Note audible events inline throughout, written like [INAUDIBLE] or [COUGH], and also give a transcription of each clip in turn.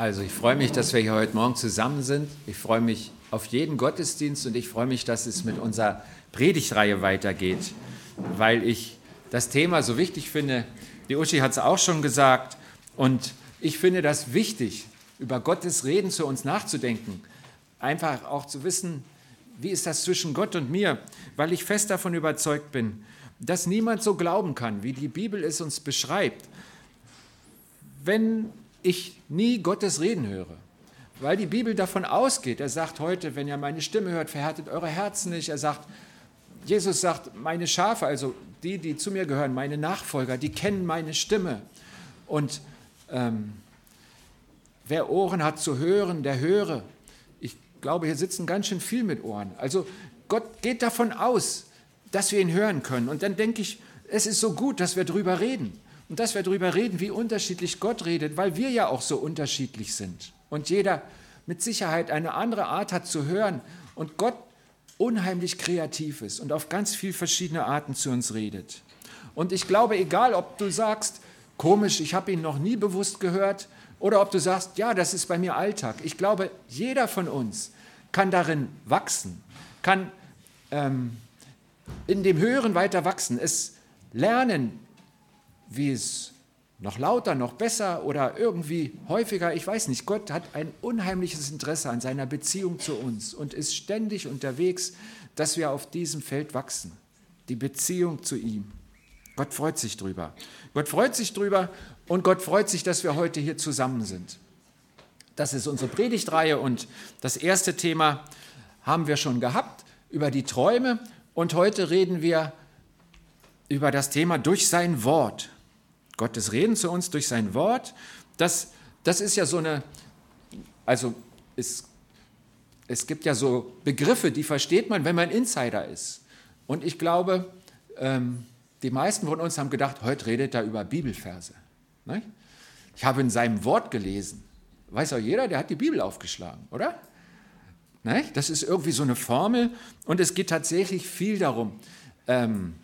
Also ich freue mich, dass wir hier heute Morgen zusammen sind. Ich freue mich auf jeden Gottesdienst und ich freue mich, dass es mit unserer Predigtreihe weitergeht, weil ich das Thema so wichtig finde. Die Uschi hat es auch schon gesagt und ich finde das wichtig, über Gottes Reden zu uns nachzudenken. Einfach auch zu wissen, wie ist das zwischen Gott und mir, weil ich fest davon überzeugt bin, dass niemand so glauben kann, wie die Bibel es uns beschreibt. Wenn ich nie Gottes Reden höre. Weil die Bibel davon ausgeht, er sagt heute, wenn ihr meine Stimme hört, verhärtet eure Herzen nicht. Er sagt, Jesus sagt, meine Schafe, also die, die zu mir gehören, meine Nachfolger, die kennen meine Stimme. Und ähm, wer Ohren hat zu hören, der höre. Ich glaube, hier sitzen ganz schön viel mit Ohren. Also Gott geht davon aus, dass wir ihn hören können. Und dann denke ich, es ist so gut, dass wir darüber reden. Und dass wir darüber reden, wie unterschiedlich Gott redet, weil wir ja auch so unterschiedlich sind. Und jeder mit Sicherheit eine andere Art hat zu hören und Gott unheimlich kreativ ist und auf ganz viele verschiedene Arten zu uns redet. Und ich glaube, egal ob du sagst, komisch, ich habe ihn noch nie bewusst gehört, oder ob du sagst, ja, das ist bei mir Alltag. Ich glaube, jeder von uns kann darin wachsen, kann ähm, in dem Hören weiter wachsen, es lernen, wie es noch lauter, noch besser oder irgendwie häufiger, ich weiß nicht. Gott hat ein unheimliches Interesse an seiner Beziehung zu uns und ist ständig unterwegs, dass wir auf diesem Feld wachsen. Die Beziehung zu ihm. Gott freut sich drüber. Gott freut sich drüber und Gott freut sich, dass wir heute hier zusammen sind. Das ist unsere Predigtreihe und das erste Thema haben wir schon gehabt über die Träume und heute reden wir über das Thema durch sein Wort. Gottes Reden zu uns durch sein Wort, das, das ist ja so eine, also es, es gibt ja so Begriffe, die versteht man, wenn man Insider ist. Und ich glaube, ähm, die meisten von uns haben gedacht, heute redet er über Bibelverse. Ne? Ich habe in seinem Wort gelesen. Weiß auch jeder, der hat die Bibel aufgeschlagen, oder? Ne? Das ist irgendwie so eine Formel und es geht tatsächlich viel darum, ähm,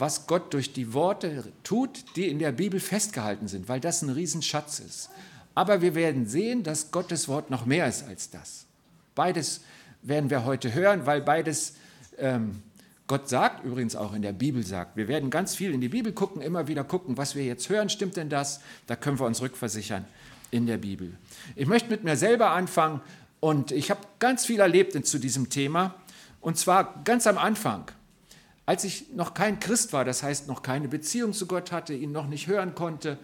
was Gott durch die Worte tut, die in der Bibel festgehalten sind, weil das ein Riesenschatz ist. Aber wir werden sehen, dass Gottes Wort noch mehr ist als das. Beides werden wir heute hören, weil beides ähm, Gott sagt, übrigens auch in der Bibel sagt. Wir werden ganz viel in die Bibel gucken, immer wieder gucken, was wir jetzt hören, stimmt denn das? Da können wir uns rückversichern in der Bibel. Ich möchte mit mir selber anfangen und ich habe ganz viel erlebt zu diesem Thema. Und zwar ganz am Anfang. Als ich noch kein Christ war, das heißt noch keine Beziehung zu Gott hatte, ihn noch nicht hören konnte,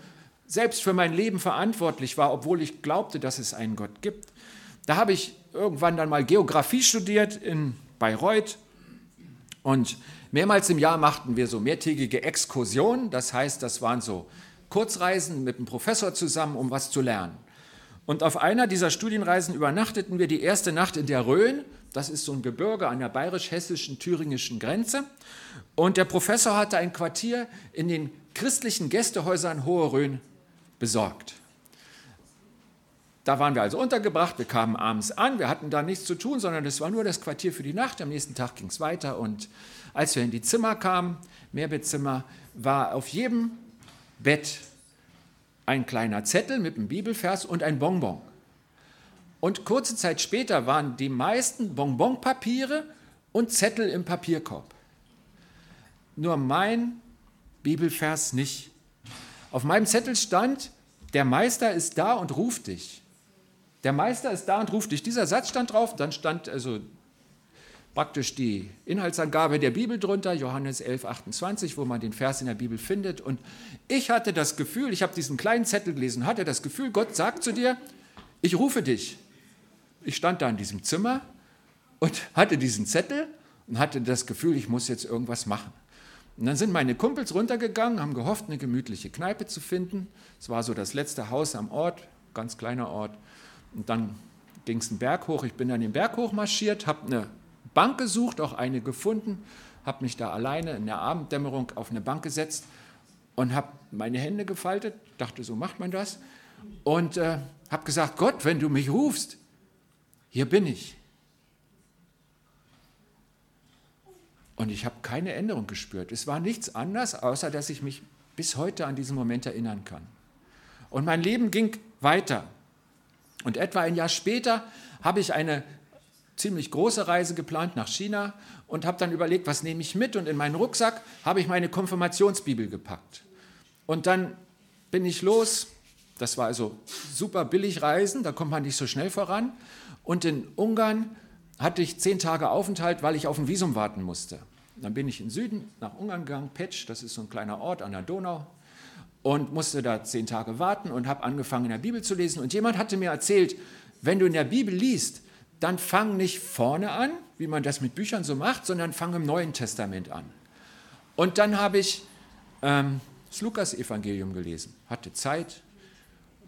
selbst für mein Leben verantwortlich war, obwohl ich glaubte, dass es einen Gott gibt, da habe ich irgendwann dann mal Geografie studiert in Bayreuth und mehrmals im Jahr machten wir so mehrtägige Exkursionen, das heißt, das waren so Kurzreisen mit einem Professor zusammen, um was zu lernen. Und auf einer dieser Studienreisen übernachteten wir die erste Nacht in der Rhön das ist so ein Gebirge an der bayerisch-hessischen, thüringischen Grenze. Und der Professor hatte ein Quartier in den christlichen Gästehäusern Hohe Rhön besorgt. Da waren wir also untergebracht, wir kamen abends an, wir hatten da nichts zu tun, sondern es war nur das Quartier für die Nacht. Am nächsten Tag ging es weiter und als wir in die Zimmer kamen, Mehrbettzimmer, war auf jedem Bett ein kleiner Zettel mit einem Bibelvers und ein Bonbon. Und kurze Zeit später waren die meisten Bonbonpapiere und Zettel im Papierkorb. Nur mein Bibelvers nicht. Auf meinem Zettel stand, der Meister ist da und ruft dich. Der Meister ist da und ruft dich. Dieser Satz stand drauf, dann stand also praktisch die Inhaltsangabe der Bibel drunter, Johannes 11, 28, wo man den Vers in der Bibel findet. Und ich hatte das Gefühl, ich habe diesen kleinen Zettel gelesen, hatte das Gefühl, Gott sagt zu dir, ich rufe dich. Ich stand da in diesem Zimmer und hatte diesen Zettel und hatte das Gefühl, ich muss jetzt irgendwas machen. Und dann sind meine Kumpels runtergegangen, haben gehofft, eine gemütliche Kneipe zu finden. Es war so das letzte Haus am Ort, ganz kleiner Ort. Und dann ging es einen Berg hoch. Ich bin dann den Berg hoch marschiert, habe eine Bank gesucht, auch eine gefunden, habe mich da alleine in der Abenddämmerung auf eine Bank gesetzt und habe meine Hände gefaltet, dachte, so macht man das. Und äh, habe gesagt, Gott, wenn du mich rufst, hier bin ich. Und ich habe keine Änderung gespürt. Es war nichts anders, außer dass ich mich bis heute an diesen Moment erinnern kann. Und mein Leben ging weiter. Und etwa ein Jahr später habe ich eine ziemlich große Reise geplant nach China und habe dann überlegt, was nehme ich mit. Und in meinen Rucksack habe ich meine Konfirmationsbibel gepackt. Und dann bin ich los. Das war also super billig Reisen, da kommt man nicht so schnell voran. Und in Ungarn hatte ich zehn Tage Aufenthalt, weil ich auf ein Visum warten musste. Dann bin ich in Süden nach Ungarn gegangen, Petsch, das ist so ein kleiner Ort an der Donau, und musste da zehn Tage warten und habe angefangen in der Bibel zu lesen. Und jemand hatte mir erzählt, wenn du in der Bibel liest, dann fang nicht vorne an, wie man das mit Büchern so macht, sondern fang im Neuen Testament an. Und dann habe ich ähm, das Lukas-Evangelium gelesen, hatte Zeit.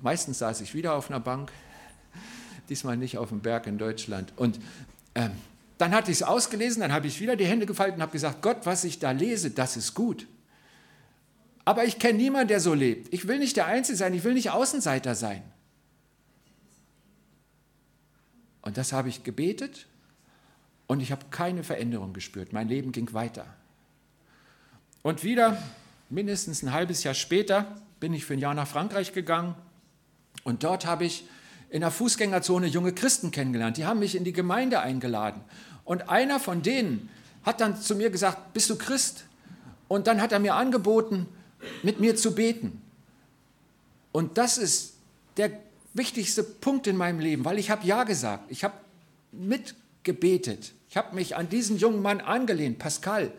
Meistens saß ich wieder auf einer Bank, diesmal nicht auf dem Berg in Deutschland. Und ähm, dann hatte ich es ausgelesen, dann habe ich wieder die Hände gefaltet und habe gesagt, Gott, was ich da lese, das ist gut. Aber ich kenne niemanden, der so lebt. Ich will nicht der Einzige sein, ich will nicht Außenseiter sein. Und das habe ich gebetet und ich habe keine Veränderung gespürt. Mein Leben ging weiter. Und wieder, mindestens ein halbes Jahr später, bin ich für ein Jahr nach Frankreich gegangen und dort habe ich in der Fußgängerzone junge Christen kennengelernt. Die haben mich in die Gemeinde eingeladen. Und einer von denen hat dann zu mir gesagt, bist du Christ? Und dann hat er mir angeboten, mit mir zu beten. Und das ist der wichtigste Punkt in meinem Leben, weil ich habe Ja gesagt, ich habe mitgebetet, ich habe mich an diesen jungen Mann angelehnt, Pascal.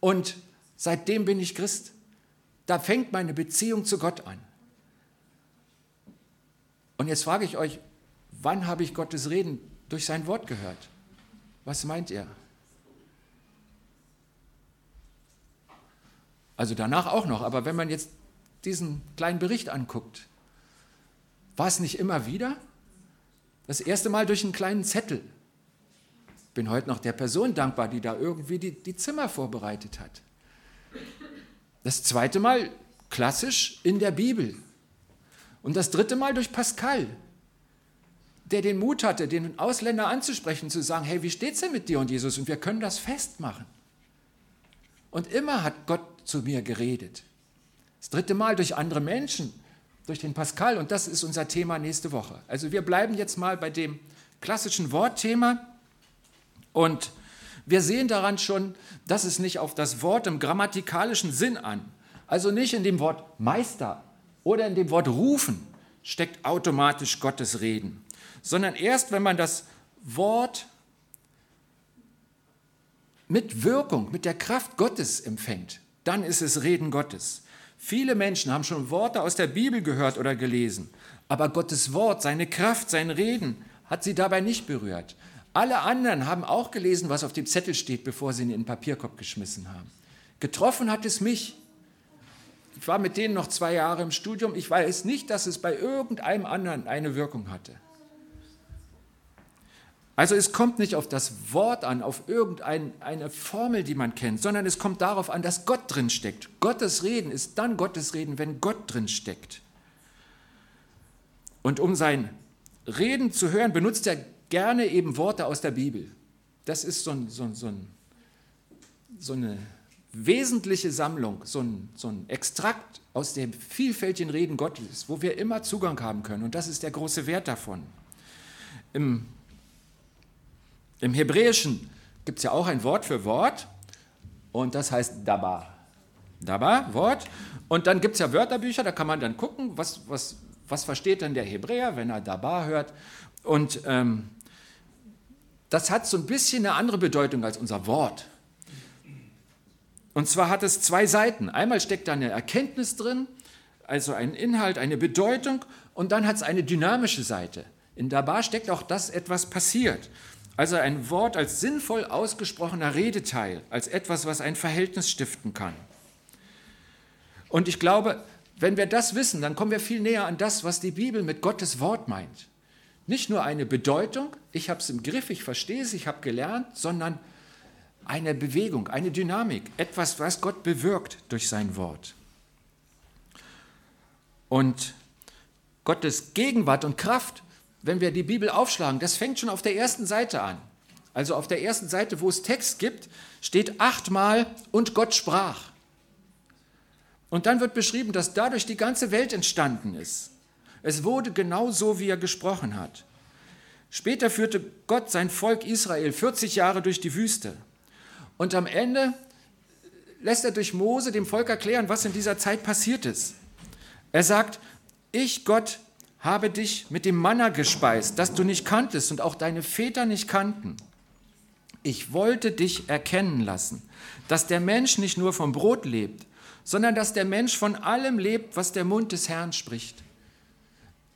Und seitdem bin ich Christ. Da fängt meine Beziehung zu Gott an. Und jetzt frage ich euch, wann habe ich Gottes Reden durch sein Wort gehört? Was meint ihr? Also danach auch noch, aber wenn man jetzt diesen kleinen Bericht anguckt, war es nicht immer wieder? Das erste Mal durch einen kleinen Zettel. Bin heute noch der Person dankbar, die da irgendwie die, die Zimmer vorbereitet hat. Das zweite Mal klassisch in der Bibel. Und das dritte Mal durch Pascal, der den Mut hatte, den Ausländer anzusprechen, zu sagen, hey, wie steht's denn mit dir und Jesus? Und wir können das festmachen. Und immer hat Gott zu mir geredet. Das dritte Mal durch andere Menschen, durch den Pascal und das ist unser Thema nächste Woche. Also wir bleiben jetzt mal bei dem klassischen Wortthema und wir sehen daran schon, dass es nicht auf das Wort im grammatikalischen Sinn an, also nicht in dem Wort Meister oder in dem Wort rufen steckt automatisch Gottes Reden, sondern erst wenn man das Wort mit Wirkung, mit der Kraft Gottes empfängt, dann ist es Reden Gottes. Viele Menschen haben schon Worte aus der Bibel gehört oder gelesen, aber Gottes Wort, seine Kraft, sein Reden hat sie dabei nicht berührt. Alle anderen haben auch gelesen, was auf dem Zettel steht, bevor sie ihn in den Papierkorb geschmissen haben. Getroffen hat es mich. Ich war mit denen noch zwei Jahre im Studium. Ich weiß nicht, dass es bei irgendeinem anderen eine Wirkung hatte. Also es kommt nicht auf das Wort an, auf irgendeine Formel, die man kennt, sondern es kommt darauf an, dass Gott drin steckt. Gottes Reden ist dann Gottes Reden, wenn Gott drin steckt. Und um sein Reden zu hören, benutzt er gerne eben Worte aus der Bibel. Das ist so, ein, so, ein, so, ein, so eine wesentliche Sammlung, so ein, so ein Extrakt aus dem vielfältigen Reden Gottes, wo wir immer Zugang haben können. Und das ist der große Wert davon. Im im Hebräischen gibt es ja auch ein Wort für Wort und das heißt Daba. Daba, Wort. Und dann gibt es ja Wörterbücher, da kann man dann gucken, was, was, was versteht denn der Hebräer, wenn er Daba hört. Und ähm, das hat so ein bisschen eine andere Bedeutung als unser Wort. Und zwar hat es zwei Seiten. Einmal steckt da eine Erkenntnis drin, also ein Inhalt, eine Bedeutung, und dann hat es eine dynamische Seite. In Daba steckt auch das etwas passiert. Also ein Wort als sinnvoll ausgesprochener Redeteil, als etwas, was ein Verhältnis stiften kann. Und ich glaube, wenn wir das wissen, dann kommen wir viel näher an das, was die Bibel mit Gottes Wort meint. Nicht nur eine Bedeutung, ich habe es im Griff, ich verstehe es, ich habe gelernt, sondern eine Bewegung, eine Dynamik, etwas, was Gott bewirkt durch sein Wort. Und Gottes Gegenwart und Kraft wenn wir die Bibel aufschlagen, das fängt schon auf der ersten Seite an. Also auf der ersten Seite, wo es Text gibt, steht achtmal und Gott sprach. Und dann wird beschrieben, dass dadurch die ganze Welt entstanden ist. Es wurde genau so, wie er gesprochen hat. Später führte Gott sein Volk Israel 40 Jahre durch die Wüste. Und am Ende lässt er durch Mose dem Volk erklären, was in dieser Zeit passiert ist. Er sagt, ich Gott habe dich mit dem Manna gespeist, das du nicht kanntest und auch deine Väter nicht kannten. Ich wollte dich erkennen lassen, dass der Mensch nicht nur vom Brot lebt, sondern dass der Mensch von allem lebt, was der Mund des Herrn spricht.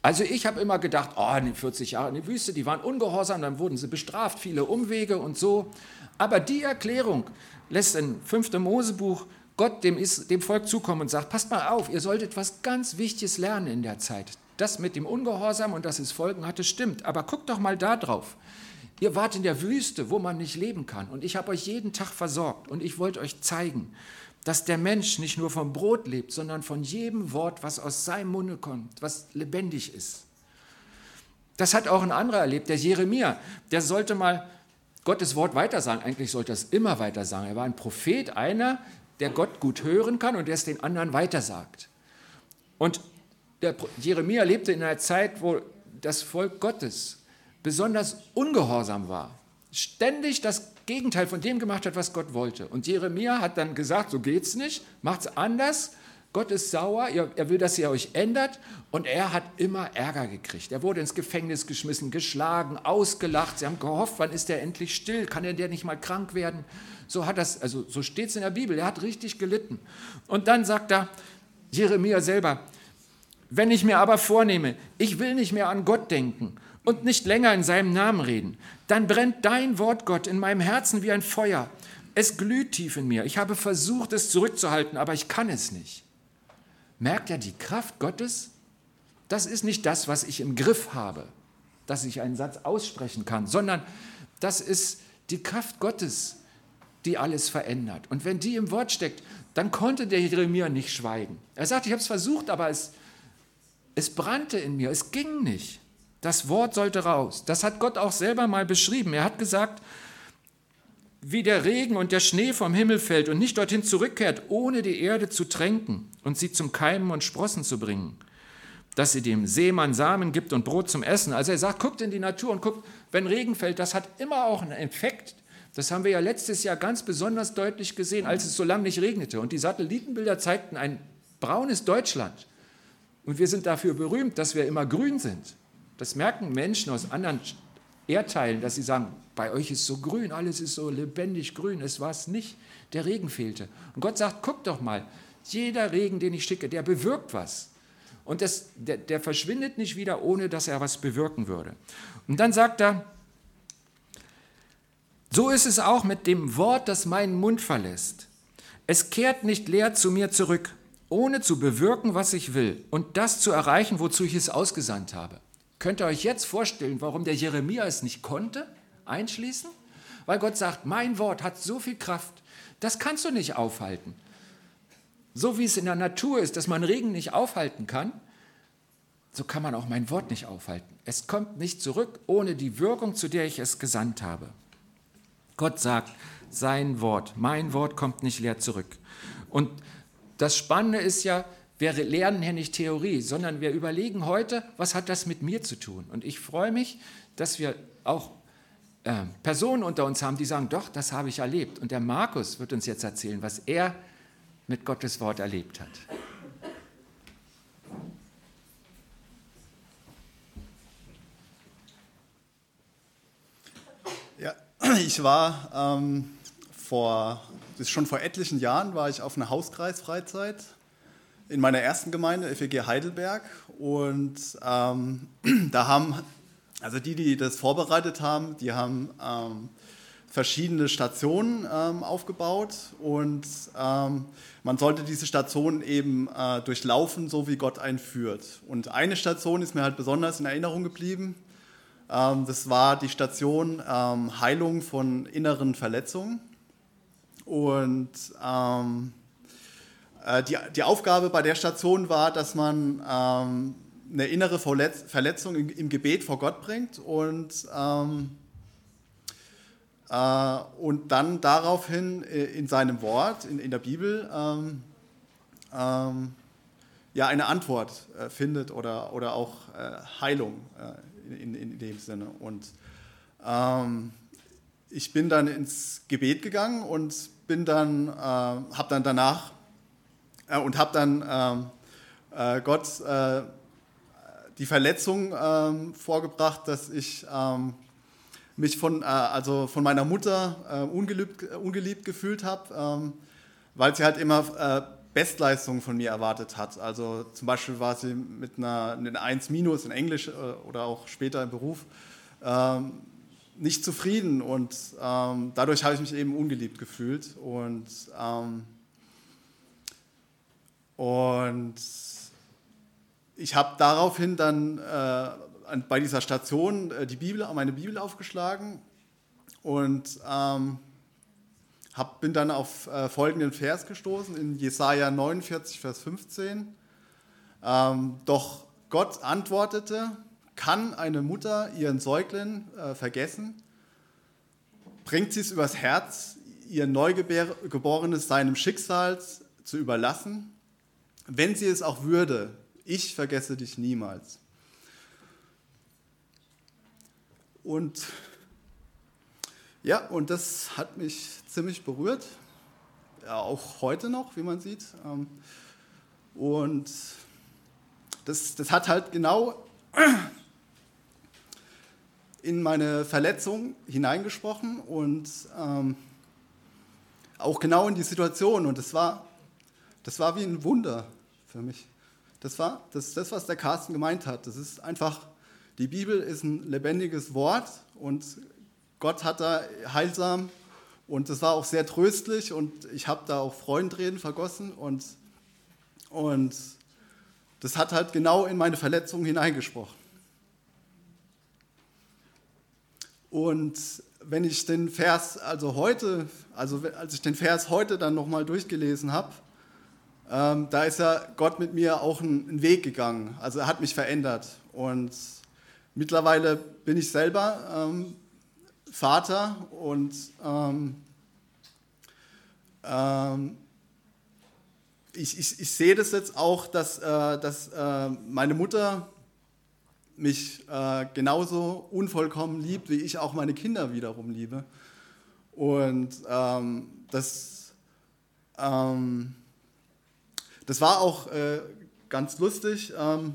Also ich habe immer gedacht, oh, die 40 Jahre in der Wüste, die waren ungehorsam, dann wurden sie bestraft, viele Umwege und so. Aber die Erklärung lässt in 5. Mosebuch Gott dem, dem Volk zukommen und sagt, passt mal auf, ihr solltet etwas ganz Wichtiges lernen in der Zeit. Das mit dem Ungehorsam und dass es Folgen hatte, stimmt. Aber guckt doch mal da drauf. Ihr wart in der Wüste, wo man nicht leben kann. Und ich habe euch jeden Tag versorgt. Und ich wollte euch zeigen, dass der Mensch nicht nur vom Brot lebt, sondern von jedem Wort, was aus seinem Munde kommt, was lebendig ist. Das hat auch ein anderer erlebt, der Jeremia. Der sollte mal Gottes Wort weitersagen. Eigentlich sollte er es immer weitersagen. Er war ein Prophet, einer, der Gott gut hören kann und der es den anderen weitersagt. Und der Jeremia lebte in einer Zeit, wo das Volk Gottes besonders ungehorsam war. Ständig das Gegenteil von dem gemacht hat, was Gott wollte. Und Jeremia hat dann gesagt, so geht's nicht, macht's anders. Gott ist sauer, er will, dass ihr euch ändert. Und er hat immer Ärger gekriegt. Er wurde ins Gefängnis geschmissen, geschlagen, ausgelacht. Sie haben gehofft, wann ist er endlich still? Kann er der nicht mal krank werden? So hat das, also so steht es in der Bibel. Er hat richtig gelitten. Und dann sagt er, Jeremia selber, wenn ich mir aber vornehme, ich will nicht mehr an Gott denken und nicht länger in seinem Namen reden, dann brennt dein Wort, Gott, in meinem Herzen wie ein Feuer. Es glüht tief in mir. Ich habe versucht, es zurückzuhalten, aber ich kann es nicht. Merkt er die Kraft Gottes? Das ist nicht das, was ich im Griff habe, dass ich einen Satz aussprechen kann, sondern das ist die Kraft Gottes, die alles verändert. Und wenn die im Wort steckt, dann konnte der Jeremia nicht schweigen. Er sagt, ich habe es versucht, aber es, es brannte in mir, es ging nicht. Das Wort sollte raus. Das hat Gott auch selber mal beschrieben. Er hat gesagt, wie der Regen und der Schnee vom Himmel fällt und nicht dorthin zurückkehrt, ohne die Erde zu tränken und sie zum Keimen und Sprossen zu bringen. Dass sie dem Seemann Samen gibt und Brot zum Essen. Also er sagt, guckt in die Natur und guckt, wenn Regen fällt, das hat immer auch einen Effekt. Das haben wir ja letztes Jahr ganz besonders deutlich gesehen, als es so lange nicht regnete. Und die Satellitenbilder zeigten ein braunes Deutschland. Und wir sind dafür berühmt, dass wir immer grün sind. Das merken Menschen aus anderen Erdteilen, dass sie sagen, bei euch ist so grün, alles ist so lebendig grün. Es war es nicht, der Regen fehlte. Und Gott sagt, guck doch mal, jeder Regen, den ich schicke, der bewirkt was. Und das, der, der verschwindet nicht wieder, ohne dass er was bewirken würde. Und dann sagt er, so ist es auch mit dem Wort, das meinen Mund verlässt. Es kehrt nicht leer zu mir zurück, ohne zu bewirken, was ich will und das zu erreichen, wozu ich es ausgesandt habe. Könnt ihr euch jetzt vorstellen, warum der Jeremia es nicht konnte, einschließen? Weil Gott sagt, mein Wort hat so viel Kraft, das kannst du nicht aufhalten. So wie es in der Natur ist, dass man Regen nicht aufhalten kann, so kann man auch mein Wort nicht aufhalten. Es kommt nicht zurück ohne die Wirkung, zu der ich es gesandt habe. Gott sagt, sein Wort, mein Wort kommt nicht leer zurück. Und das Spannende ist ja, wir lernen hier nicht Theorie, sondern wir überlegen heute, was hat das mit mir zu tun? Und ich freue mich, dass wir auch äh, Personen unter uns haben, die sagen, doch, das habe ich erlebt. Und der Markus wird uns jetzt erzählen, was er mit Gottes Wort erlebt hat. Ja, [CLEARS THROAT] ich war ähm, vor, das ist schon vor etlichen Jahren, war ich auf einer Hauskreisfreizeit in meiner ersten Gemeinde, FEG Heidelberg. Und ähm, [CLEARS THROAT] da haben, also die, die das vorbereitet haben, die haben ähm, verschiedene Stationen ähm, aufgebaut und ähm, man sollte diese Stationen eben äh, durchlaufen, so wie Gott einen führt. Und eine Station ist mir halt besonders in Erinnerung geblieben. Ähm, das war die Station ähm, Heilung von inneren Verletzungen. Und äh, die, die Aufgabe bei der Station war, dass man ähm, eine innere Verletzung im, im, Gebet vor Gott bringt und, ähm, äh, und dann daraufhin äh, in seinem Wort, in, in der Bibel, ähm, ähm, ja, eine Antwort äh, findet oder, oder auch äh, Heilung äh, in, in, in, dem Sinne. Und ähm, ich bin dann ins Gebet gegangen und bin dann, äh, habe dann danach äh, und habe dann ähm, äh, Gott die Verletzung ähm, vorgebracht, dass ich ähm, mich von, also von meiner Mutter ungeliebt, ungeliebt gefühlt habe, weil sie halt immer Bestleistungen von mir erwartet hat. Also zum Beispiel war sie mit einer, einer 1 minus in Englisch oder auch später im Beruf nicht zufrieden und ähm, dadurch habe ich mich eben ungeliebt gefühlt und, ähm, und ich habe daraufhin dann äh, bei dieser Station äh, die Bibel, meine Bibel aufgeschlagen und ähm, hab, bin dann auf äh, folgenden Vers gestoßen in Jesaja 49, Vers 15. Ähm, Doch Gott antwortete, kann eine Mutter ihren Säugling äh, vergessen? Bringt sie es übers Herz, ihr Neugeborenes seinem Schicksal zu überlassen? Wenn sie es auch würde, ich vergesse dich niemals. Und ja, und das hat mich ziemlich berührt, ja, auch heute noch, wie man sieht. Ähm, und das, das hat halt genau in meine Verletzung hineingesprochen und ähm, auch genau in die Situation. Und das war, das war wie ein Wunder für mich. Das war das, das, was der Carsten gemeint hat. Das ist einfach, die Bibel ist ein lebendiges Wort und Gott hat da heilsam und das war auch sehr tröstlich und ich habe da auch Freudentränen vergossen und, und das hat halt genau in meine Verletzung hineingesprochen. Und wenn ich den Vers also heute, also als ich den Vers heute dann nochmal durchgelesen habe, ähm, da ist ja Gott mit mir auch einen, Weg gegangen. Also er hat mich verändert. Und mittlerweile bin ich selber ähm, Vater und ähm, ähm ich, ich, ich, sehe das jetzt auch, dass, äh, dass äh, meine Mutter mich äh, genauso unvollkommen liebt, wie ich auch meine Kinder wiederum liebe. Und ähm, das, ähm, das war auch äh, ganz lustig. Ähm,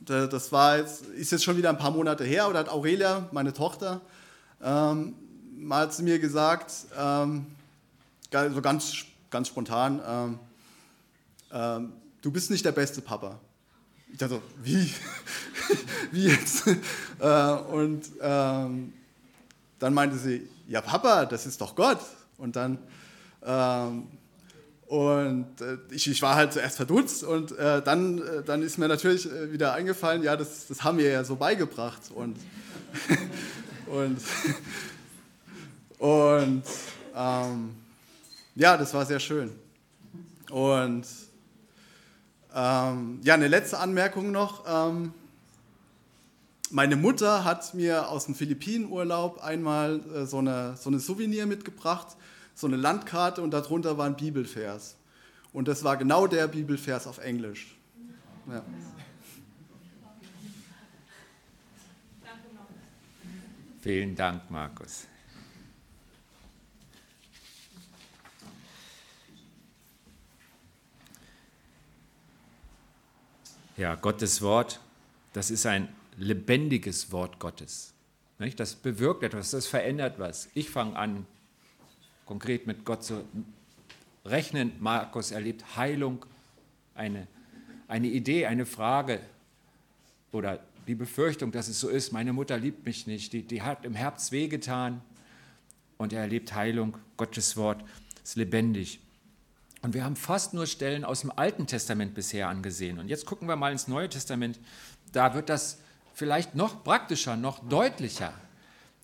das war jetzt, ist jetzt schon wieder ein paar Monate her, oder hat Aurelia, meine Tochter, ähm, mal zu mir gesagt, ähm, so ganz, ganz spontan, ähm, du bist nicht der beste Papa. Ich dachte wie? [LAUGHS] wie jetzt? Äh, und ähm, dann meinte sie, ja Papa, das ist doch Gott. Und dann, ähm, und äh, ich, war halt zuerst verdutzt und äh, dann, dann ist mir natürlich wieder eingefallen, ja, das, das haben wir ja so beigebracht. Und, [LAUGHS] und, und ähm, ja, das war sehr schön. Und ähm, ja, eine letzte Anmerkung noch. Ähm, meine Mutter hat mir aus dem Philippinenurlaub einmal äh, so, eine, so eine Souvenir mitgebracht, so eine Landkarte und darunter war ein Bibelvers. Und das war genau der Bibelvers auf Englisch. Ja. Vielen Dank, Markus. Ja, Gottes Wort, das ist ein lebendiges Wort Gottes. Das bewirkt etwas, das verändert was. Ich fange an, konkret mit Gott zu rechnen. Markus erlebt Heilung, eine, eine Idee, eine Frage oder die Befürchtung, dass es so ist, meine Mutter liebt mich nicht, die, die hat im Herz wehgetan und er erlebt Heilung. Gottes Wort ist lebendig. Und wir haben fast nur Stellen aus dem Alten Testament bisher angesehen. Und jetzt gucken wir mal ins Neue Testament. Da wird das vielleicht noch praktischer, noch deutlicher.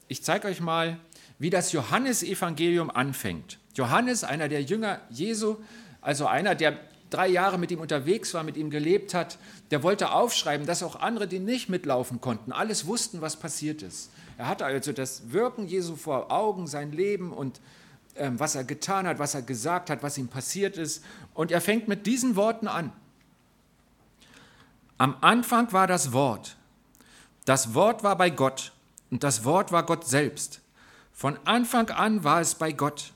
Ich zeige euch mal, wie das Johannesevangelium anfängt. Johannes, einer der Jünger Jesu, also einer, der drei Jahre mit ihm unterwegs war, mit ihm gelebt hat, der wollte aufschreiben, dass auch andere, die nicht mitlaufen konnten, alles wussten, was passiert ist. Er hatte also das Wirken Jesu vor Augen, sein Leben und was er getan hat, was er gesagt hat, was ihm passiert ist. Und er fängt mit diesen Worten an. Am Anfang war das Wort. Das Wort war bei Gott und das Wort war Gott selbst. Von Anfang an war es bei Gott.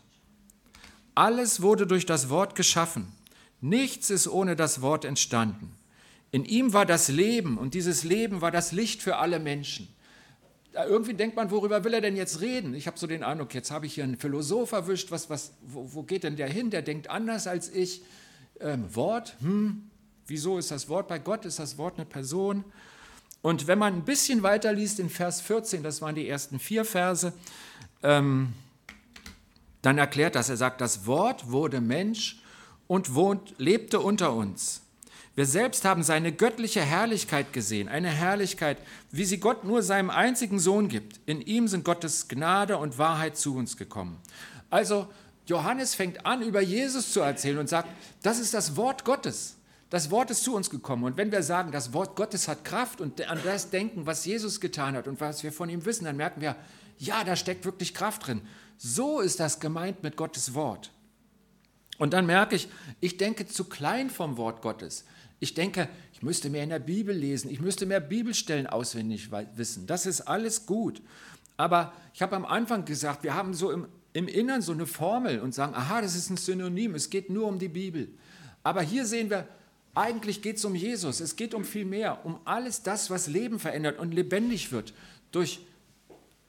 Alles wurde durch das Wort geschaffen. Nichts ist ohne das Wort entstanden. In ihm war das Leben und dieses Leben war das Licht für alle Menschen. Irgendwie denkt man, worüber will er denn jetzt reden? Ich habe so den Eindruck, jetzt habe ich hier einen Philosoph erwischt, was, was, wo, wo geht denn der hin? Der denkt anders als ich. Ähm, Wort, hm, wieso ist das Wort bei Gott? Ist das Wort eine Person? Und wenn man ein bisschen weiter liest in Vers 14, das waren die ersten vier Verse, ähm, dann erklärt das, er sagt, das Wort wurde Mensch und wohnt, lebte unter uns. Wir selbst haben seine göttliche Herrlichkeit gesehen, eine Herrlichkeit, wie sie Gott nur seinem einzigen Sohn gibt. In ihm sind Gottes Gnade und Wahrheit zu uns gekommen. Also Johannes fängt an, über Jesus zu erzählen und sagt, das ist das Wort Gottes. Das Wort ist zu uns gekommen. Und wenn wir sagen, das Wort Gottes hat Kraft und an das denken, was Jesus getan hat und was wir von ihm wissen, dann merken wir, ja, da steckt wirklich Kraft drin. So ist das gemeint mit Gottes Wort. Und dann merke ich, ich denke zu klein vom Wort Gottes. Ich denke, ich müsste mehr in der Bibel lesen, ich müsste mehr Bibelstellen auswendig wissen. Das ist alles gut. Aber ich habe am Anfang gesagt, wir haben so im, im Innern so eine Formel und sagen, aha, das ist ein Synonym, es geht nur um die Bibel. Aber hier sehen wir, eigentlich geht es um Jesus, es geht um viel mehr, um alles das, was Leben verändert und lebendig wird durch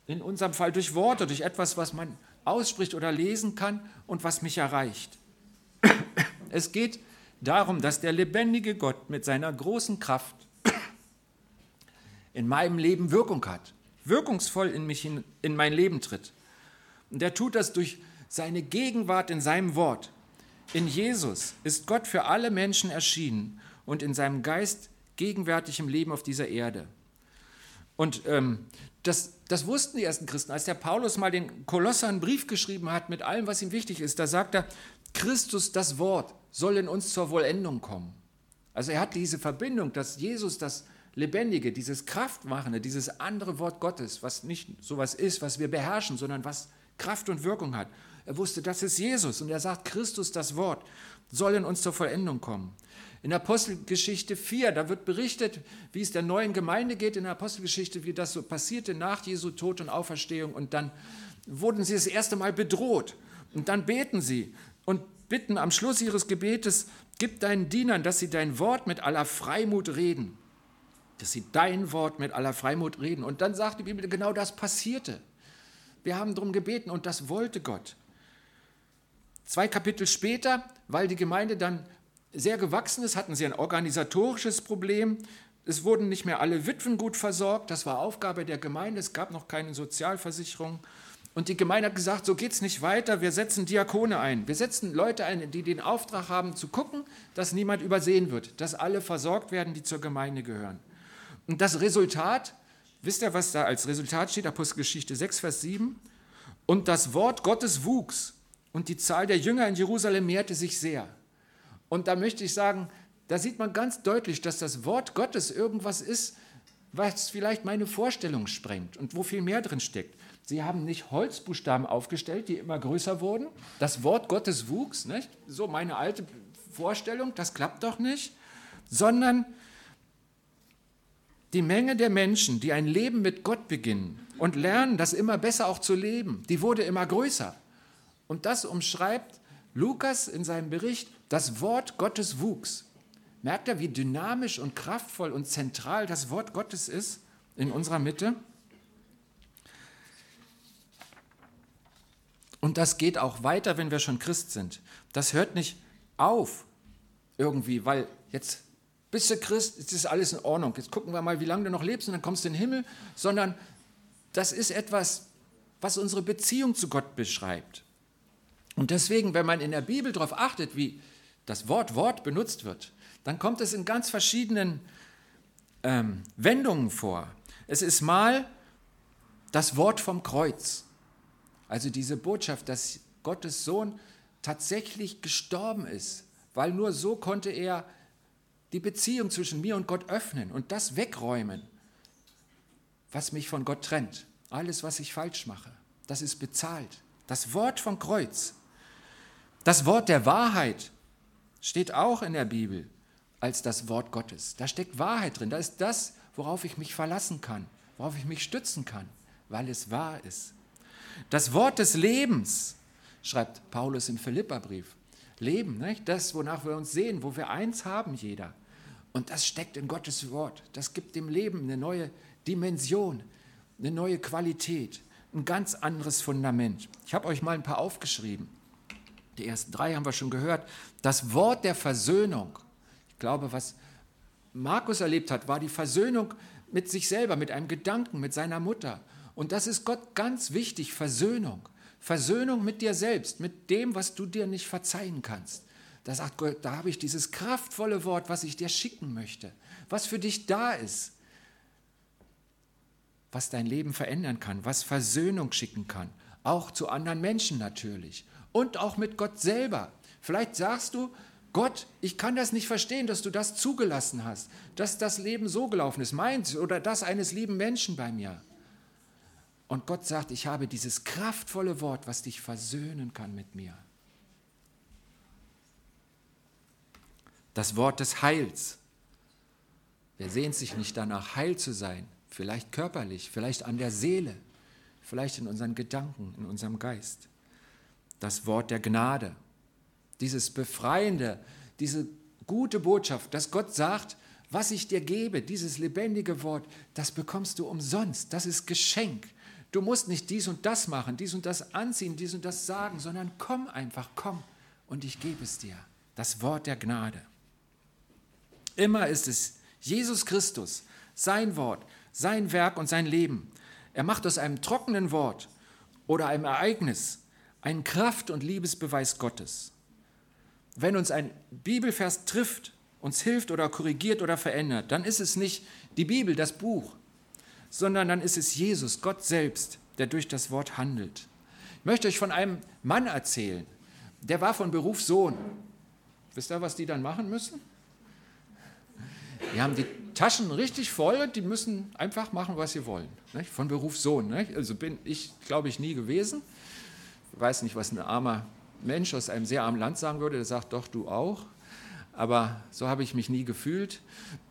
in unserem Fall durch Worte, durch etwas, was man ausspricht oder lesen kann und was mich erreicht. Es geht darum, dass der lebendige Gott mit seiner großen Kraft in meinem Leben Wirkung hat, wirkungsvoll in mich in, in mein Leben tritt. Und er tut das durch seine Gegenwart in seinem Wort. In Jesus ist Gott für alle Menschen erschienen und in seinem Geist gegenwärtig im Leben auf dieser Erde. Und ähm, das, das wussten die ersten Christen. Als der Paulus mal den Kolossern einen Brief geschrieben hat mit allem, was ihm wichtig ist, da sagt er, Christus, das Wort, soll in uns zur Vollendung kommen. Also er hat diese Verbindung, dass Jesus das Lebendige, dieses Kraftmachende, dieses andere Wort Gottes, was nicht sowas ist, was wir beherrschen, sondern was Kraft und Wirkung hat. Er wusste, das ist Jesus und er sagt, Christus, das Wort, soll in uns zur Vollendung kommen. In Apostelgeschichte 4, da wird berichtet, wie es der neuen Gemeinde geht in der Apostelgeschichte, wie das so passierte nach Jesu Tod und Auferstehung. Und dann wurden sie das erste Mal bedroht. Und dann beten sie und bitten am Schluss ihres Gebetes, gib deinen Dienern, dass sie dein Wort mit aller Freimut reden. Dass sie dein Wort mit aller Freimut reden. Und dann sagt die Bibel, genau das passierte. Wir haben darum gebeten und das wollte Gott. Zwei Kapitel später, weil die Gemeinde dann sehr gewachsen ist, hatten sie ein organisatorisches Problem. Es wurden nicht mehr alle Witwen gut versorgt. Das war Aufgabe der Gemeinde. Es gab noch keine Sozialversicherung. Und die Gemeinde hat gesagt, so geht es nicht weiter. Wir setzen Diakone ein. Wir setzen Leute ein, die den Auftrag haben, zu gucken, dass niemand übersehen wird, dass alle versorgt werden, die zur Gemeinde gehören. Und das Resultat, wisst ihr, was da als Resultat steht? Apostelgeschichte 6, Vers 7. Und das Wort Gottes wuchs und die Zahl der Jünger in Jerusalem mehrte sich sehr. Und da möchte ich sagen, da sieht man ganz deutlich, dass das Wort Gottes irgendwas ist, was vielleicht meine Vorstellung sprengt und wo viel mehr drin steckt. Sie haben nicht Holzbuchstaben aufgestellt, die immer größer wurden. Das Wort Gottes wuchs, nicht? so meine alte Vorstellung, das klappt doch nicht, sondern die Menge der Menschen, die ein Leben mit Gott beginnen und lernen, das immer besser auch zu leben, die wurde immer größer. Und das umschreibt Lukas in seinem Bericht das Wort Gottes wuchs. Merkt ihr, wie dynamisch und kraftvoll und zentral das Wort Gottes ist in unserer Mitte? Und das geht auch weiter, wenn wir schon Christ sind. Das hört nicht auf irgendwie, weil jetzt bist du Christ, jetzt ist alles in Ordnung. Jetzt gucken wir mal, wie lange du noch lebst und dann kommst du in den Himmel, sondern das ist etwas, was unsere Beziehung zu Gott beschreibt. Und deswegen, wenn man in der Bibel darauf achtet, wie das Wort Wort benutzt wird, dann kommt es in ganz verschiedenen ähm, Wendungen vor. Es ist mal das Wort vom Kreuz, also diese Botschaft, dass Gottes Sohn tatsächlich gestorben ist, weil nur so konnte er die Beziehung zwischen mir und Gott öffnen und das wegräumen, was mich von Gott trennt. Alles, was ich falsch mache, das ist bezahlt. Das Wort vom Kreuz. Das Wort der Wahrheit steht auch in der Bibel. als das Wort Gottes. Da steckt Wahrheit drin. Da ist das, worauf ich mich verlassen kann, worauf ich mich stützen kann, weil es wahr ist. Das Wort des Lebens, schreibt Paulus im Philipperbrief. Leben, nicht? das, wonach wir uns sehen, wo wir eins haben, jeder. Und das steckt in Gottes Wort. Das gibt dem Leben eine neue Dimension, eine neue Qualität, ein ganz anderes Fundament. Ich habe euch mal ein paar aufgeschrieben. Die ersten drei haben wir schon gehört. Das Wort der Versöhnung. Ich glaube, was Markus erlebt hat, war die Versöhnung mit sich selber, mit einem Gedanken, mit seiner Mutter. Und das ist Gott ganz wichtig, Versöhnung. Versöhnung mit dir selbst, mit dem, was du dir nicht verzeihen kannst. Da sagt Gott, da habe ich dieses kraftvolle Wort, was ich dir schicken möchte, was für dich da ist, was dein Leben verändern kann, was Versöhnung schicken kann, auch zu anderen Menschen natürlich und auch mit Gott selber. Vielleicht sagst du, Gott, ich kann das nicht verstehen, dass du das zugelassen hast, dass das Leben so gelaufen ist, meins oder das eines lieben Menschen bei mir. Und Gott sagt, ich habe dieses kraftvolle Wort, was dich versöhnen kann mit mir. Das Wort des Heils. Wer sehnt sich nicht danach, heil zu sein? Vielleicht körperlich, vielleicht an der Seele, vielleicht in unseren Gedanken, in unserem Geist. Das Wort der Gnade dieses Befreiende, diese gute Botschaft, dass Gott sagt, was ich dir gebe, dieses lebendige Wort, das bekommst du umsonst. Das ist Geschenk. Du musst nicht dies und das machen, dies und das anziehen, dies und das sagen, sondern komm einfach, komm und ich gebe es dir. Das Wort der Gnade. Immer ist es Jesus Christus, sein Wort, sein Werk und sein Leben. Er macht aus einem trockenen Wort oder einem Ereignis einen Kraft- und Liebesbeweis Gottes wenn uns ein Bibelvers trifft, uns hilft oder korrigiert oder verändert, dann ist es nicht die Bibel, das Buch, sondern dann ist es Jesus, Gott selbst, der durch das Wort handelt. Ich möchte euch von einem Mann erzählen, der war von Beruf Sohn. Wisst ihr, was die dann machen müssen? Die haben die Taschen richtig voll und die müssen einfach machen, was sie wollen. Nicht? Von Beruf Sohn. Nicht? Also bin ich, glaube ich, nie gewesen. Ich weiß nicht, was ein armer Mensch aus einem sehr armen Land sagen würde, der sagt, doch, du auch. Aber so habe ich mich nie gefühlt.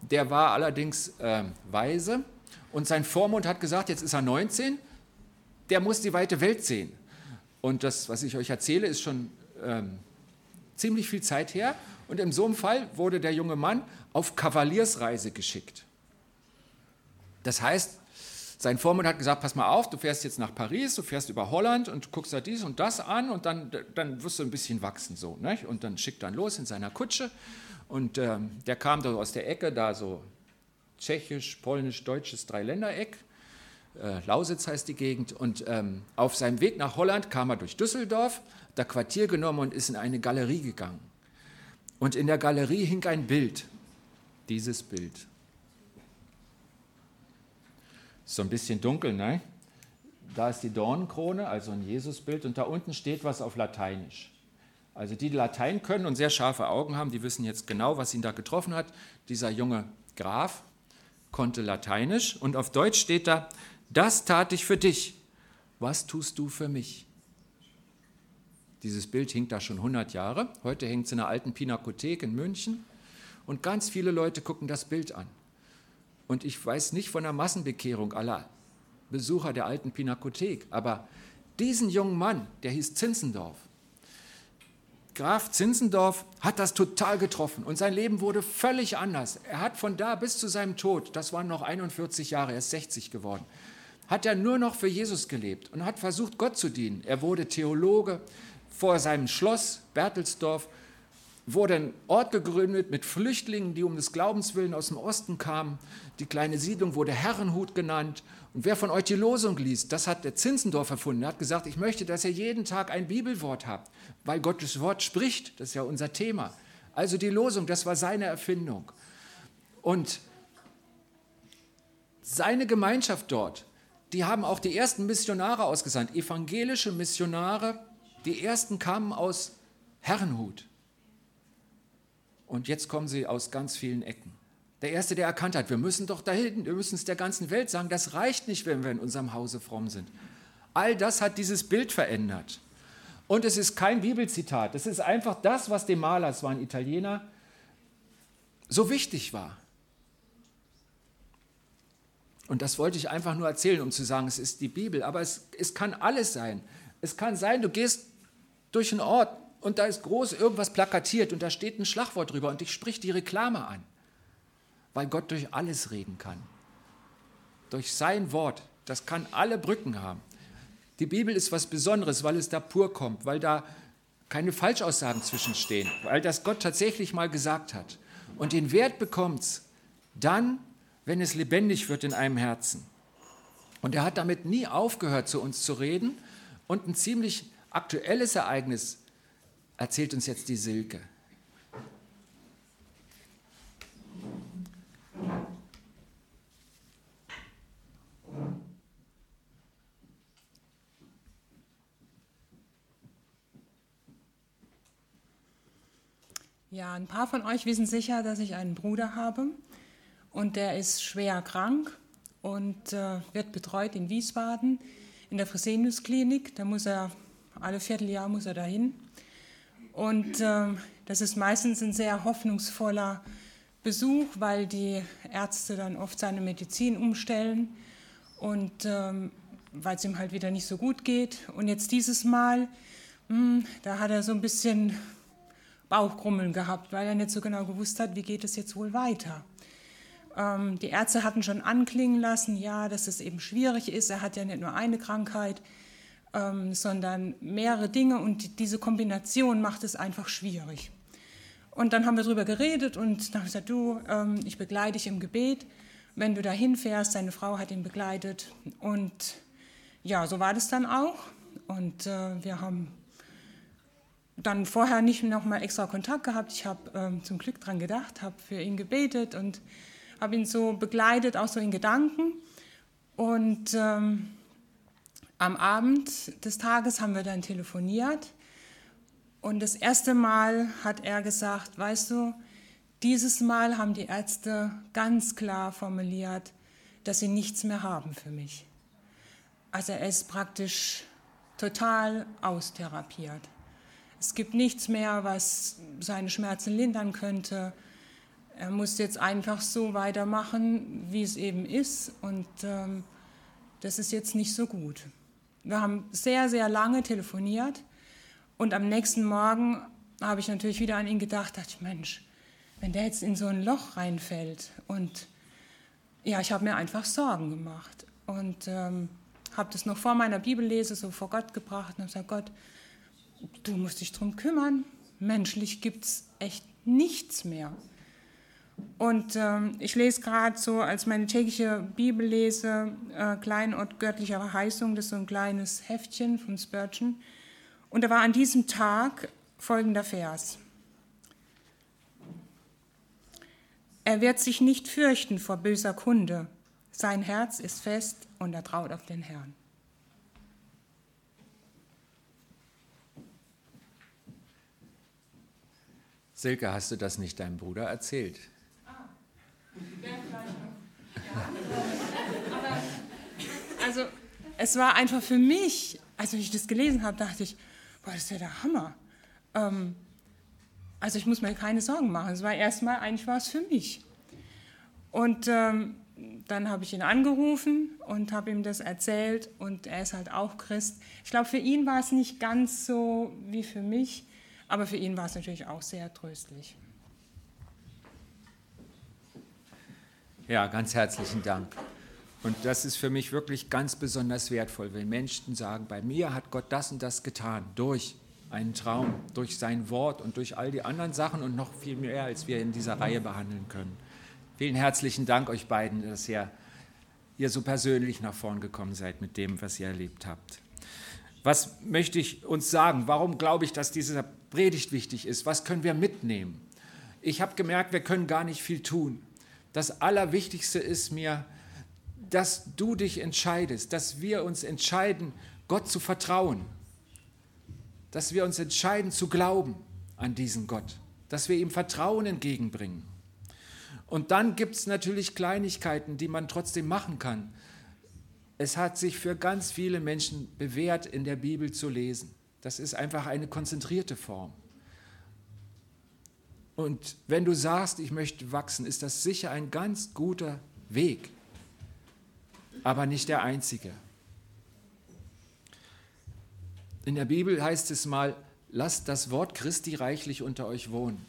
Der war allerdings äh, weise und sein Vormund hat gesagt, jetzt ist er 19, der muss die weite Welt sehen. Und das, was ich euch erzähle, ist schon ähm, ziemlich viel Zeit her. Und in so einem Fall wurde der junge Mann auf Kavaliersreise geschickt. Das heißt, sein Vormund hat gesagt, pass mal auf, du fährst jetzt nach Paris, du fährst über Holland und guckst da dies und das an und dann, dann wirst du ein bisschen wachsen so. Nicht? Und dann schickt dann los in seiner Kutsche und äh, der kam da aus der Ecke, da so tschechisch, polnisch, deutsches Dreiländereck. Äh, Lausitz heißt die Gegend. Und ähm, auf seinem Weg nach Holland kam er durch Düsseldorf, da Quartier genommen und ist in eine Galerie gegangen. Und in der Galerie hing ein Bild, dieses Bild so ein bisschen dunkel, ne? Da ist die Dornenkrone, also ein Jesusbild, und da unten steht was auf Lateinisch. Also die, die Latein können und sehr scharfe Augen haben, die wissen jetzt genau, was ihn da getroffen hat. Dieser junge Graf konnte Lateinisch und auf Deutsch steht da, das tat ich für dich, was tust du für mich? Dieses Bild hinkt da schon 100 Jahre, heute hängt es in einer alten Pinakothek in München und ganz viele Leute gucken das Bild an. Und ich weiß nicht von der Massenbekehrung aller Besucher der alten Pinakothek, aber diesen jungen Mann, der hieß Zinzendorf, Graf Zinzendorf hat das total getroffen und sein Leben wurde völlig anders. Er hat von da bis zu seinem Tod, das waren noch 41 Jahre, er ist 60 geworden, hat er nur noch für Jesus gelebt und hat versucht, Gott zu dienen. Er wurde Theologe vor seinem Schloss Bertelsdorf wurde ein Ort gegründet mit Flüchtlingen, die um des Glaubens willen aus dem Osten kamen. Die kleine Siedlung wurde Herrenhut genannt. Und wer von euch die Losung liest, das hat der Zinzendorf erfunden. Er hat gesagt, ich möchte, dass ihr jeden Tag ein Bibelwort habt, weil Gottes Wort spricht. Das ist ja unser Thema. Also die Losung, das war seine Erfindung. Und seine Gemeinschaft dort, die haben auch die ersten Missionare ausgesandt, evangelische Missionare. Die ersten kamen aus Herrenhut. Und jetzt kommen sie aus ganz vielen Ecken. Der Erste, der erkannt hat, wir müssen doch dahin, wir müssen es der ganzen Welt sagen, das reicht nicht, wenn wir in unserem Hause fromm sind. All das hat dieses Bild verändert. Und es ist kein Bibelzitat, es ist einfach das, was dem Maler, es war ein Italiener, so wichtig war. Und das wollte ich einfach nur erzählen, um zu sagen, es ist die Bibel. Aber es, es kann alles sein. Es kann sein, du gehst durch einen Ort und da ist groß irgendwas plakatiert und da steht ein Schlagwort drüber und dich spricht die Reklame an. Weil Gott durch alles reden kann. Durch sein Wort. Das kann alle Brücken haben. Die Bibel ist was Besonderes, weil es da pur kommt, weil da keine Falschaussagen zwischenstehen, weil das Gott tatsächlich mal gesagt hat. Und den Wert bekommt es dann, wenn es lebendig wird in einem Herzen. Und er hat damit nie aufgehört, zu uns zu reden. Und ein ziemlich aktuelles Ereignis erzählt uns jetzt die Silke. Ja, ein paar von euch wissen sicher, dass ich einen Bruder habe und der ist schwer krank und äh, wird betreut in Wiesbaden in der Fresenius Klinik. Da muss er alle Vierteljahr muss er dahin und äh, das ist meistens ein sehr hoffnungsvoller Besuch, weil die Ärzte dann oft seine Medizin umstellen und ähm, weil es ihm halt wieder nicht so gut geht. Und jetzt dieses Mal, mh, hm, da hat er so ein bisschen Bauchkrummeln gehabt, weil er nicht so genau gewusst hat, wie geht es jetzt wohl weiter. Ähm, die Ärzte hatten schon anklingen lassen, ja, dass es eben schwierig ist. Er hat ja nicht nur eine Krankheit, ähm, sondern mehrere Dinge und diese Kombination macht es einfach schwierig. Und dann haben wir darüber geredet und dann habe ich gesagt, du, ähm, ich begleite dich im Gebet, wenn du dahin fährst. Seine Frau hat ihn begleitet und ja, so war das dann auch. Und äh, wir haben dann vorher nicht noch mal extra Kontakt gehabt. Ich habe ähm, zum Glück dran gedacht, habe für ihn gebetet und habe ihn so begleitet, auch so in Gedanken. Und ähm, am Abend des Tages haben wir dann telefoniert. Und das erste Mal hat er gesagt, weißt du, dieses Mal haben die Ärzte ganz klar formuliert, dass sie nichts mehr haben für mich. Also er ist praktisch total austherapiert. Es gibt nichts mehr, was seine Schmerzen lindern könnte. Er muss jetzt einfach so weitermachen, wie es eben ist. Und ähm, das ist jetzt nicht so gut. Wir haben sehr, sehr lange telefoniert. Und am nächsten Morgen habe ich natürlich wieder an ihn gedacht, dachte ich, Mensch, wenn der jetzt in so ein Loch reinfällt. Und ja, ich habe mir einfach Sorgen gemacht. Und ähm, habe das noch vor meiner Bibellese so vor Gott gebracht und habe gesagt, Gott, du musst dich darum kümmern. Menschlich gibt es echt nichts mehr. Und ähm, ich lese gerade so, als meine tschechische Bibel lese, äh, Kleinort göttlicher Verheißung, das ist so ein kleines Heftchen von Spurgeon. Und da war an diesem Tag folgender Vers. Er wird sich nicht fürchten vor böser Kunde. Sein Herz ist fest und er traut auf den Herrn. Silke, hast du das nicht deinem Bruder erzählt? Also, es war einfach für mich, als ich das gelesen habe, dachte ich, boah, das ist ja der Hammer. Ähm, also, ich muss mir keine Sorgen machen. Es war erstmal, eigentlich war es für mich. Und ähm, dann habe ich ihn angerufen und habe ihm das erzählt und er ist halt auch Christ. Ich glaube, für ihn war es nicht ganz so wie für mich, aber für ihn war es natürlich auch sehr tröstlich. Ja, ganz herzlichen Dank. Und das ist für mich wirklich ganz besonders wertvoll, wenn Menschen sagen, bei mir hat Gott das und das getan, durch einen Traum, durch sein Wort und durch all die anderen Sachen und noch viel mehr, als wir in dieser Reihe behandeln können. Vielen herzlichen Dank euch beiden, dass ihr, ihr so persönlich nach vorn gekommen seid mit dem, was ihr erlebt habt. Was möchte ich uns sagen? Warum glaube ich, dass diese Predigt wichtig ist? Was können wir mitnehmen? Ich habe gemerkt, wir können gar nicht viel tun. Das Allerwichtigste ist mir, dass du dich entscheidest, dass wir uns entscheiden, Gott zu vertrauen, dass wir uns entscheiden zu glauben an diesen Gott, dass wir ihm Vertrauen entgegenbringen. Und dann gibt es natürlich Kleinigkeiten, die man trotzdem machen kann es hat sich für ganz viele Menschen bewährt, in der Bibel zu lesen. Das ist einfach eine konzentrierte Form. Und wenn du sagst, ich möchte wachsen, ist das sicher ein ganz guter Weg, aber nicht der einzige. In der Bibel heißt es mal, lasst das Wort Christi reichlich unter euch wohnen.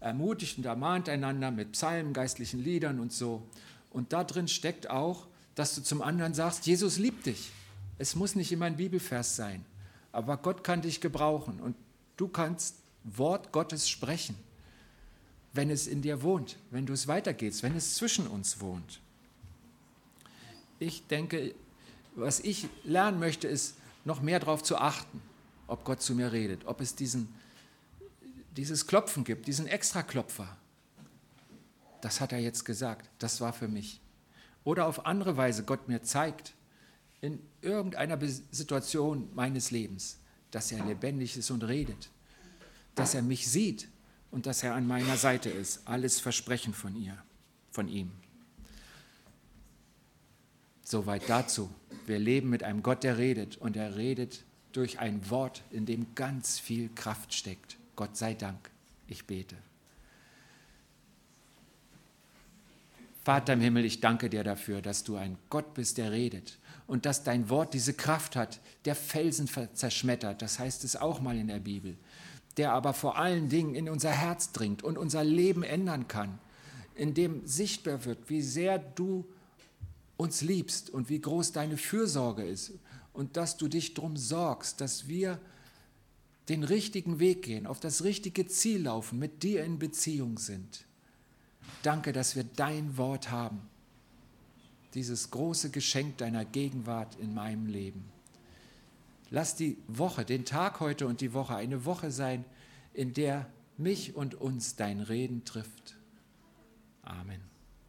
Ermutigt und ermahnt einander mit Psalmen, geistlichen Liedern und so. Und da drin steckt auch, dass du zum anderen sagst, Jesus liebt dich. Es muss nicht immer ein Bibelvers sein, aber Gott kann dich gebrauchen und du kannst Wort Gottes sprechen, wenn es in dir wohnt, wenn du es weitergehst, wenn es zwischen uns wohnt. Ich denke, was ich lernen möchte, ist noch mehr darauf zu achten, ob Gott zu mir redet, ob es diesen, dieses Klopfen gibt, diesen Extraklopfer. Das hat er jetzt gesagt, das war für mich oder auf andere Weise Gott mir zeigt, in irgendeiner Situation meines Lebens, dass er lebendig ist und redet, dass er mich sieht und dass er an meiner Seite ist. Alles Versprechen von ihr, von ihm. Soweit dazu. Wir leben mit einem Gott, der redet und er redet durch ein Wort, in dem ganz viel Kraft steckt. Gott sei Dank. Ich bete. Vater im Himmel, ich danke dir dafür, dass du ein Gott bist, der redet und dass dein Wort diese Kraft hat, der Felsen zerschmettert, das heißt es auch mal in der Bibel, der aber vor allen Dingen in unser Herz dringt und unser Leben ändern kann, in dem sichtbar wird, wie sehr du uns liebst und wie groß deine Fürsorge ist und dass du dich darum sorgst, dass wir den richtigen Weg gehen, auf das richtige Ziel laufen, mit dir in Beziehung sind. Danke, dass wir dein Wort haben. Dieses große Geschenk deiner Gegenwart in meinem Leben. Lass die Woche, den Tag heute und die Woche eine Woche sein, in der mich und uns dein Reden trifft. Amen.